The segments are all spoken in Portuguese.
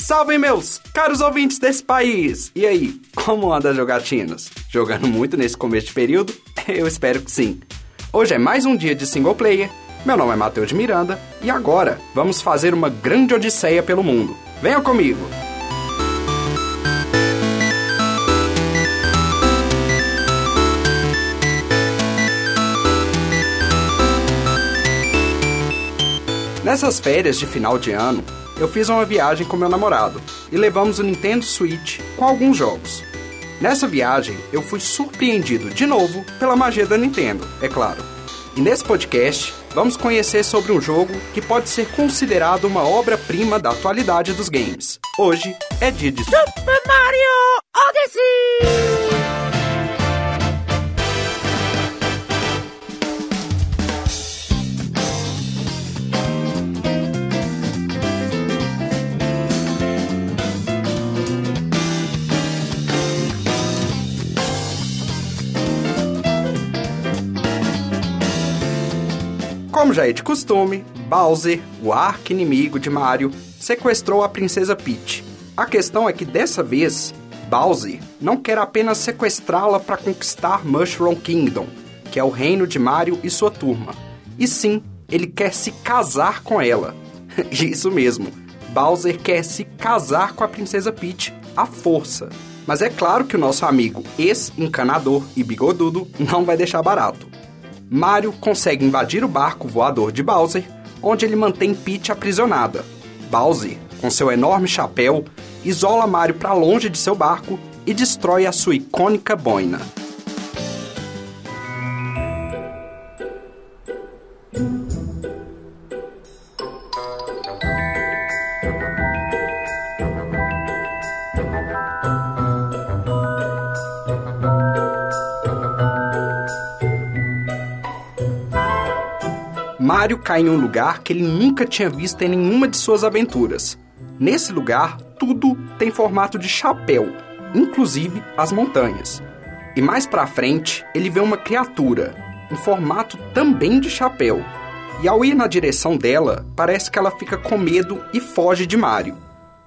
Salve meus caros ouvintes desse país! E aí, como anda as jogatinas? Jogando muito nesse começo de período? Eu espero que sim. Hoje é mais um dia de single player. Meu nome é Matheus de Miranda e agora vamos fazer uma grande odisseia pelo mundo. Venha comigo! Nessas férias de final de ano, eu fiz uma viagem com meu namorado e levamos o Nintendo Switch com alguns jogos. Nessa viagem, eu fui surpreendido de novo pela magia da Nintendo, é claro. E nesse podcast, vamos conhecer sobre um jogo que pode ser considerado uma obra-prima da atualidade dos games. Hoje é dia de Super Mario Odyssey! Como já é de costume, Bowser, o arqui-inimigo de Mario, sequestrou a princesa Peach. A questão é que dessa vez, Bowser não quer apenas sequestrá-la para conquistar Mushroom Kingdom, que é o reino de Mario e sua turma. E sim, ele quer se casar com ela. Isso mesmo, Bowser quer se casar com a princesa Peach à força. Mas é claro que o nosso amigo ex-encanador e bigodudo não vai deixar barato. Mario consegue invadir o barco voador de Bowser, onde ele mantém Peach aprisionada. Bowser, com seu enorme chapéu, isola Mario para longe de seu barco e destrói a sua icônica boina. Mario cai em um lugar que ele nunca tinha visto em nenhuma de suas aventuras. Nesse lugar, tudo tem formato de chapéu, inclusive as montanhas. E mais pra frente, ele vê uma criatura, em formato também de chapéu. E ao ir na direção dela, parece que ela fica com medo e foge de Mario.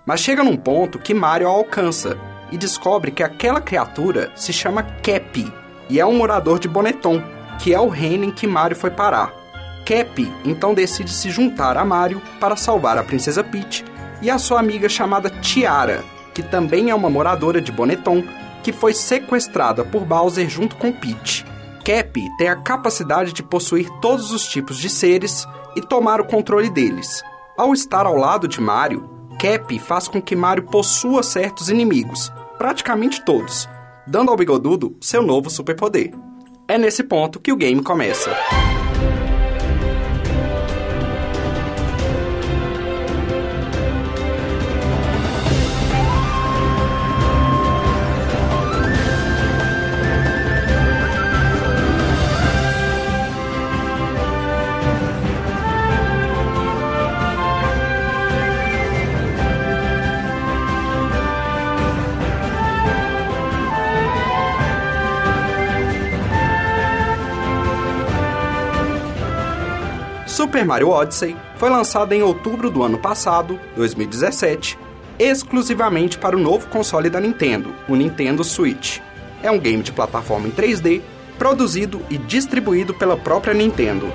Mas chega num ponto que Mario a alcança e descobre que aquela criatura se chama Cappy e é um morador de Bonneton, que é o reino em que Mario foi parar. Cap então decide se juntar a Mario para salvar a princesa Peach e a sua amiga chamada Tiara, que também é uma moradora de Bonneton, que foi sequestrada por Bowser junto com Peach. Cap tem a capacidade de possuir todos os tipos de seres e tomar o controle deles. Ao estar ao lado de Mario, Cap faz com que Mario possua certos inimigos, praticamente todos, dando ao bigodudo seu novo superpoder. É nesse ponto que o game começa. Super Mario Odyssey foi lançado em outubro do ano passado, 2017, exclusivamente para o novo console da Nintendo, o Nintendo Switch. É um game de plataforma em 3D, produzido e distribuído pela própria Nintendo.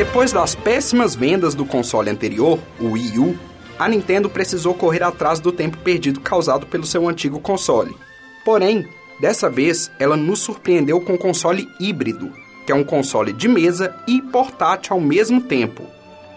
Depois das péssimas vendas do console anterior, o Wii U, a Nintendo precisou correr atrás do tempo perdido causado pelo seu antigo console. Porém, dessa vez ela nos surpreendeu com um console híbrido, que é um console de mesa e portátil ao mesmo tempo.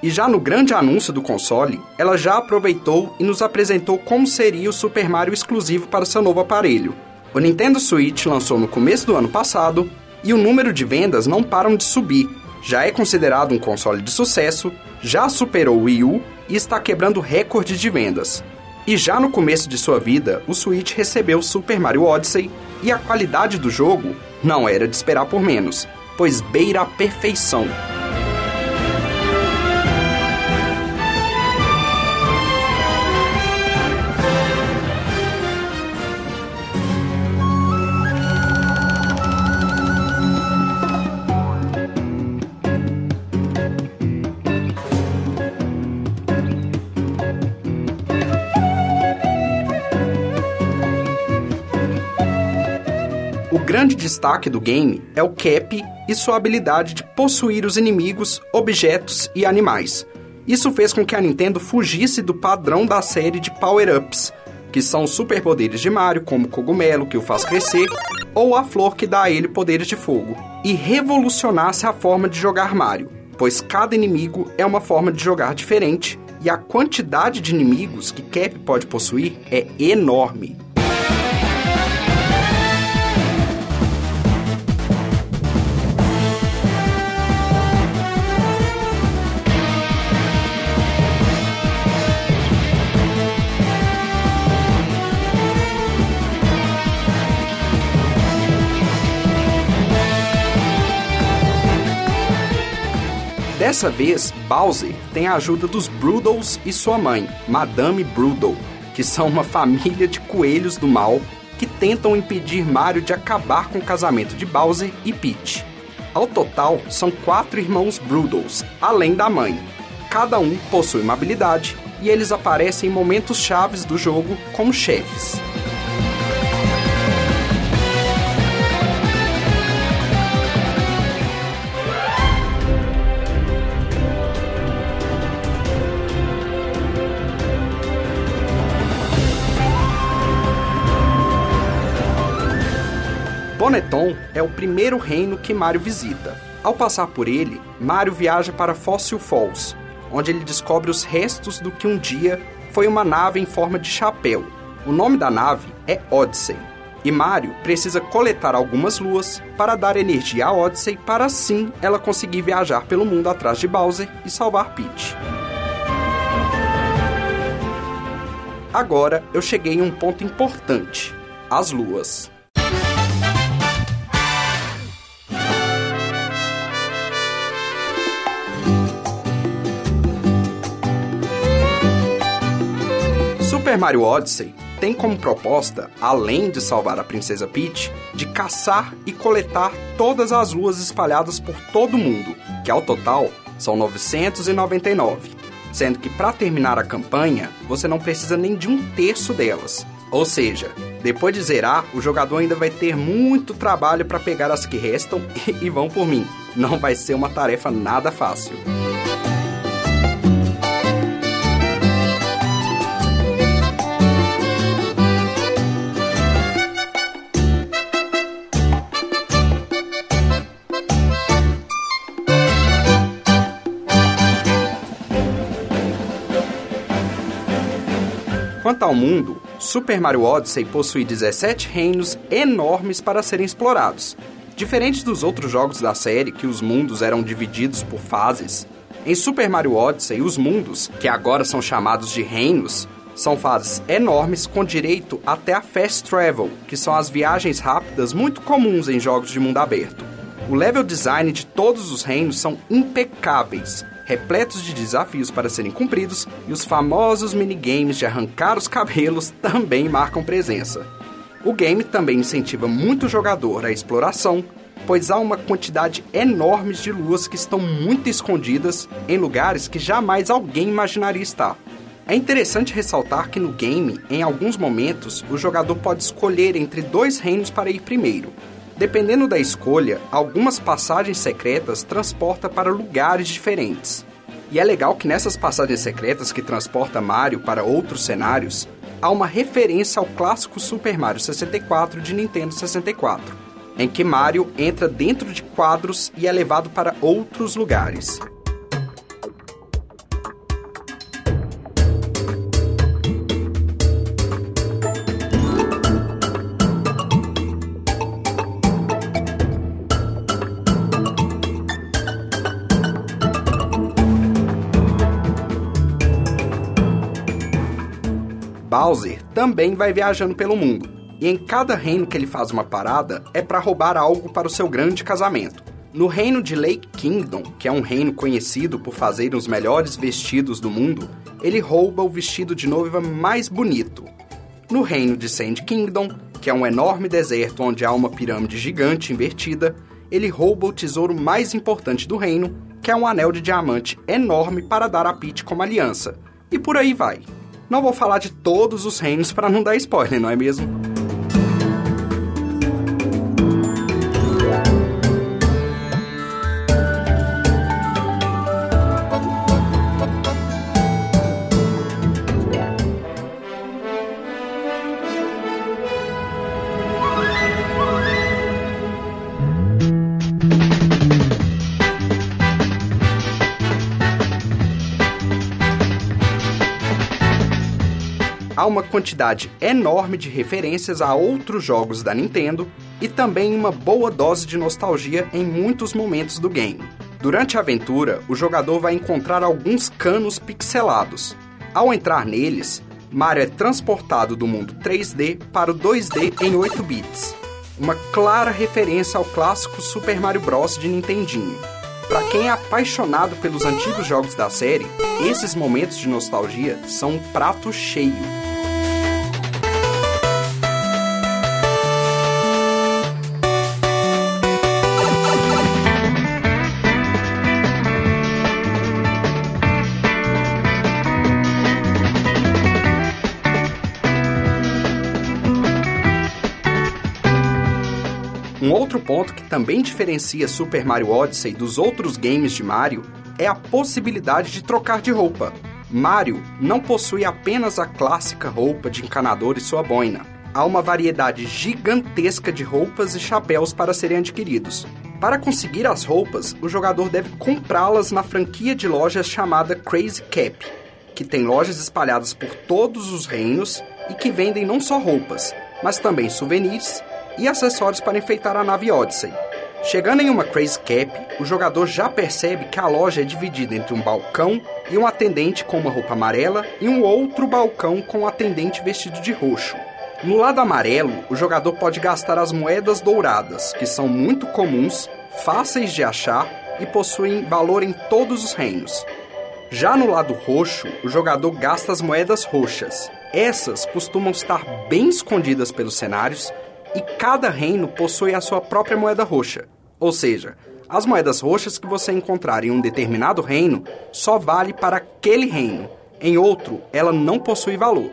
E já no grande anúncio do console, ela já aproveitou e nos apresentou como seria o Super Mario exclusivo para seu novo aparelho. O Nintendo Switch lançou no começo do ano passado e o número de vendas não param de subir, já é considerado um console de sucesso, já superou o Wii U e está quebrando recorde de vendas. E já no começo de sua vida, o Switch recebeu Super Mario Odyssey e a qualidade do jogo não era de esperar por menos, pois beira a perfeição. Grande destaque do game é o Cap e sua habilidade de possuir os inimigos, objetos e animais. Isso fez com que a Nintendo fugisse do padrão da série de power-ups, que são superpoderes de Mario, como o cogumelo que o faz crescer, ou a flor que dá a ele poderes de fogo, e revolucionasse a forma de jogar Mario, pois cada inimigo é uma forma de jogar diferente e a quantidade de inimigos que Cap pode possuir é enorme. Dessa vez, Bowser tem a ajuda dos Broodles e sua mãe, Madame Broodle, que são uma família de coelhos do mal que tentam impedir Mario de acabar com o casamento de Bowser e Peach. Ao total, são quatro irmãos Broodles, além da mãe. Cada um possui uma habilidade e eles aparecem em momentos chaves do jogo como chefes. Bonneton é o primeiro reino que Mario visita. Ao passar por ele, Mario viaja para Fossil Falls, onde ele descobre os restos do que um dia foi uma nave em forma de chapéu. O nome da nave é Odyssey. E Mario precisa coletar algumas luas para dar energia a Odyssey para assim ela conseguir viajar pelo mundo atrás de Bowser e salvar Peach. Agora eu cheguei em um ponto importante: as luas. Super Mario Odyssey tem como proposta, além de salvar a Princesa Peach, de caçar e coletar todas as luas espalhadas por todo o mundo, que ao total são 999, sendo que para terminar a campanha você não precisa nem de um terço delas. Ou seja, depois de zerar, o jogador ainda vai ter muito trabalho para pegar as que restam e vão por mim. Não vai ser uma tarefa nada fácil. Quanto ao mundo, Super Mario Odyssey possui 17 reinos enormes para serem explorados. Diferente dos outros jogos da série, que os mundos eram divididos por fases, em Super Mario Odyssey, os mundos, que agora são chamados de reinos, são fases enormes com direito até a Fast Travel, que são as viagens rápidas muito comuns em jogos de mundo aberto. O level design de todos os reinos são impecáveis, repletos de desafios para serem cumpridos, e os famosos minigames de arrancar os cabelos também marcam presença. O game também incentiva muito o jogador à exploração, pois há uma quantidade enorme de luas que estão muito escondidas em lugares que jamais alguém imaginaria estar. É interessante ressaltar que no game, em alguns momentos, o jogador pode escolher entre dois reinos para ir primeiro, Dependendo da escolha, algumas passagens secretas transporta para lugares diferentes. E é legal que nessas passagens secretas que transporta Mario para outros cenários, há uma referência ao clássico Super Mario 64 de Nintendo 64, em que Mario entra dentro de quadros e é levado para outros lugares. Bowser também vai viajando pelo mundo, e em cada reino que ele faz uma parada é para roubar algo para o seu grande casamento. No reino de Lake Kingdom, que é um reino conhecido por fazer os melhores vestidos do mundo, ele rouba o vestido de noiva mais bonito. No reino de Sand Kingdom, que é um enorme deserto onde há uma pirâmide gigante invertida, ele rouba o tesouro mais importante do reino, que é um anel de diamante enorme para dar a Peach como aliança. E por aí vai. Não vou falar de todos os reinos para não dar spoiler, não é mesmo? Há uma quantidade enorme de referências a outros jogos da Nintendo e também uma boa dose de nostalgia em muitos momentos do game. Durante a aventura, o jogador vai encontrar alguns canos pixelados. Ao entrar neles, Mario é transportado do mundo 3D para o 2D em 8 bits. Uma clara referência ao clássico Super Mario Bros. de Nintendinho. Para quem é apaixonado pelos antigos jogos da série, esses momentos de nostalgia são um prato cheio. Um outro ponto que também diferencia Super Mario Odyssey dos outros games de Mario é a possibilidade de trocar de roupa. Mario não possui apenas a clássica roupa de encanador e sua boina. Há uma variedade gigantesca de roupas e chapéus para serem adquiridos. Para conseguir as roupas, o jogador deve comprá-las na franquia de lojas chamada Crazy Cap, que tem lojas espalhadas por todos os reinos e que vendem não só roupas, mas também souvenirs e acessórios para enfeitar a nave Odyssey. Chegando em uma Crazy Cap, o jogador já percebe que a loja é dividida entre um balcão e um atendente com uma roupa amarela e um outro balcão com um atendente vestido de roxo. No lado amarelo, o jogador pode gastar as moedas douradas, que são muito comuns, fáceis de achar e possuem valor em todos os reinos. Já no lado roxo, o jogador gasta as moedas roxas. Essas costumam estar bem escondidas pelos cenários e cada reino possui a sua própria moeda roxa. Ou seja, as moedas roxas que você encontrar em um determinado reino só vale para aquele reino. Em outro, ela não possui valor.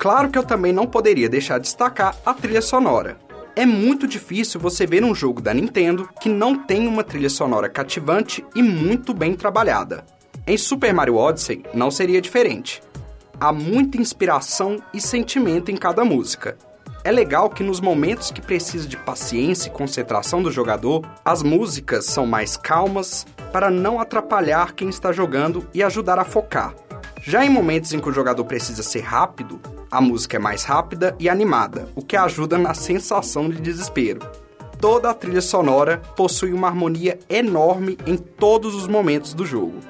Claro que eu também não poderia deixar de destacar a trilha sonora. É muito difícil você ver um jogo da Nintendo que não tem uma trilha sonora cativante e muito bem trabalhada. Em Super Mario Odyssey não seria diferente. Há muita inspiração e sentimento em cada música. É legal que nos momentos que precisa de paciência e concentração do jogador, as músicas são mais calmas para não atrapalhar quem está jogando e ajudar a focar. Já em momentos em que o jogador precisa ser rápido, a música é mais rápida e animada, o que ajuda na sensação de desespero. Toda a trilha sonora possui uma harmonia enorme em todos os momentos do jogo.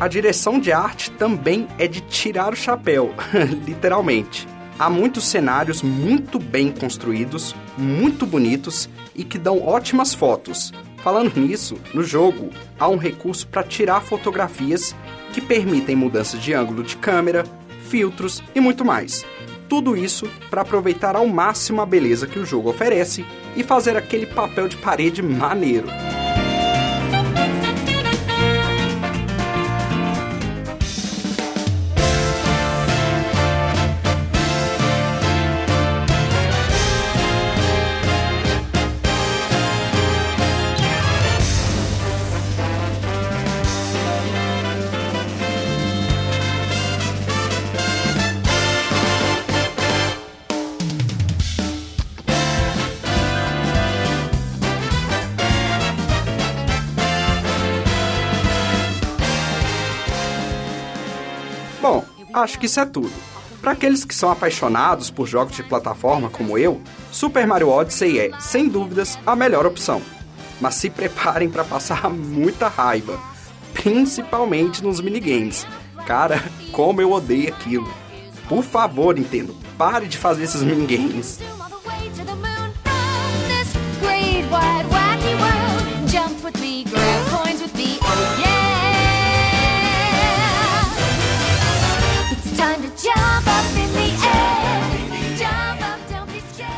A direção de arte também é de tirar o chapéu, literalmente. Há muitos cenários muito bem construídos, muito bonitos e que dão ótimas fotos. Falando nisso, no jogo há um recurso para tirar fotografias que permitem mudança de ângulo de câmera, filtros e muito mais. Tudo isso para aproveitar ao máximo a beleza que o jogo oferece e fazer aquele papel de parede maneiro. Acho que isso é tudo. Para aqueles que são apaixonados por jogos de plataforma como eu, Super Mario Odyssey é, sem dúvidas, a melhor opção. Mas se preparem para passar muita raiva, principalmente nos minigames. Cara, como eu odeio aquilo. Por favor, Nintendo, pare de fazer esses minigames.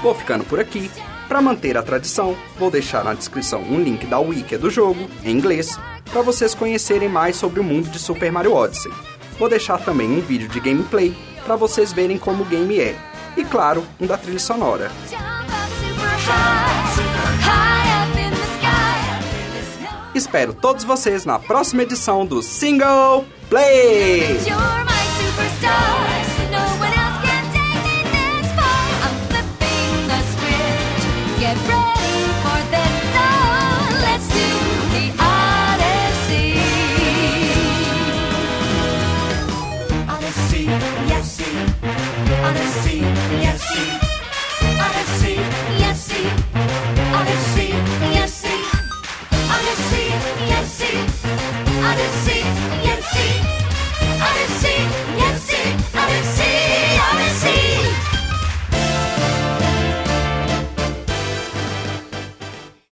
Vou ficando por aqui. Para manter a tradição, vou deixar na descrição um link da wiki do jogo, em inglês, para vocês conhecerem mais sobre o mundo de Super Mario Odyssey. Vou deixar também um vídeo de gameplay para vocês verem como o game é. E claro, um da trilha sonora. Espero todos vocês na próxima edição do Single Play! Odyssey, yes, see. Odyssey, yes. Odyssey, Odyssey.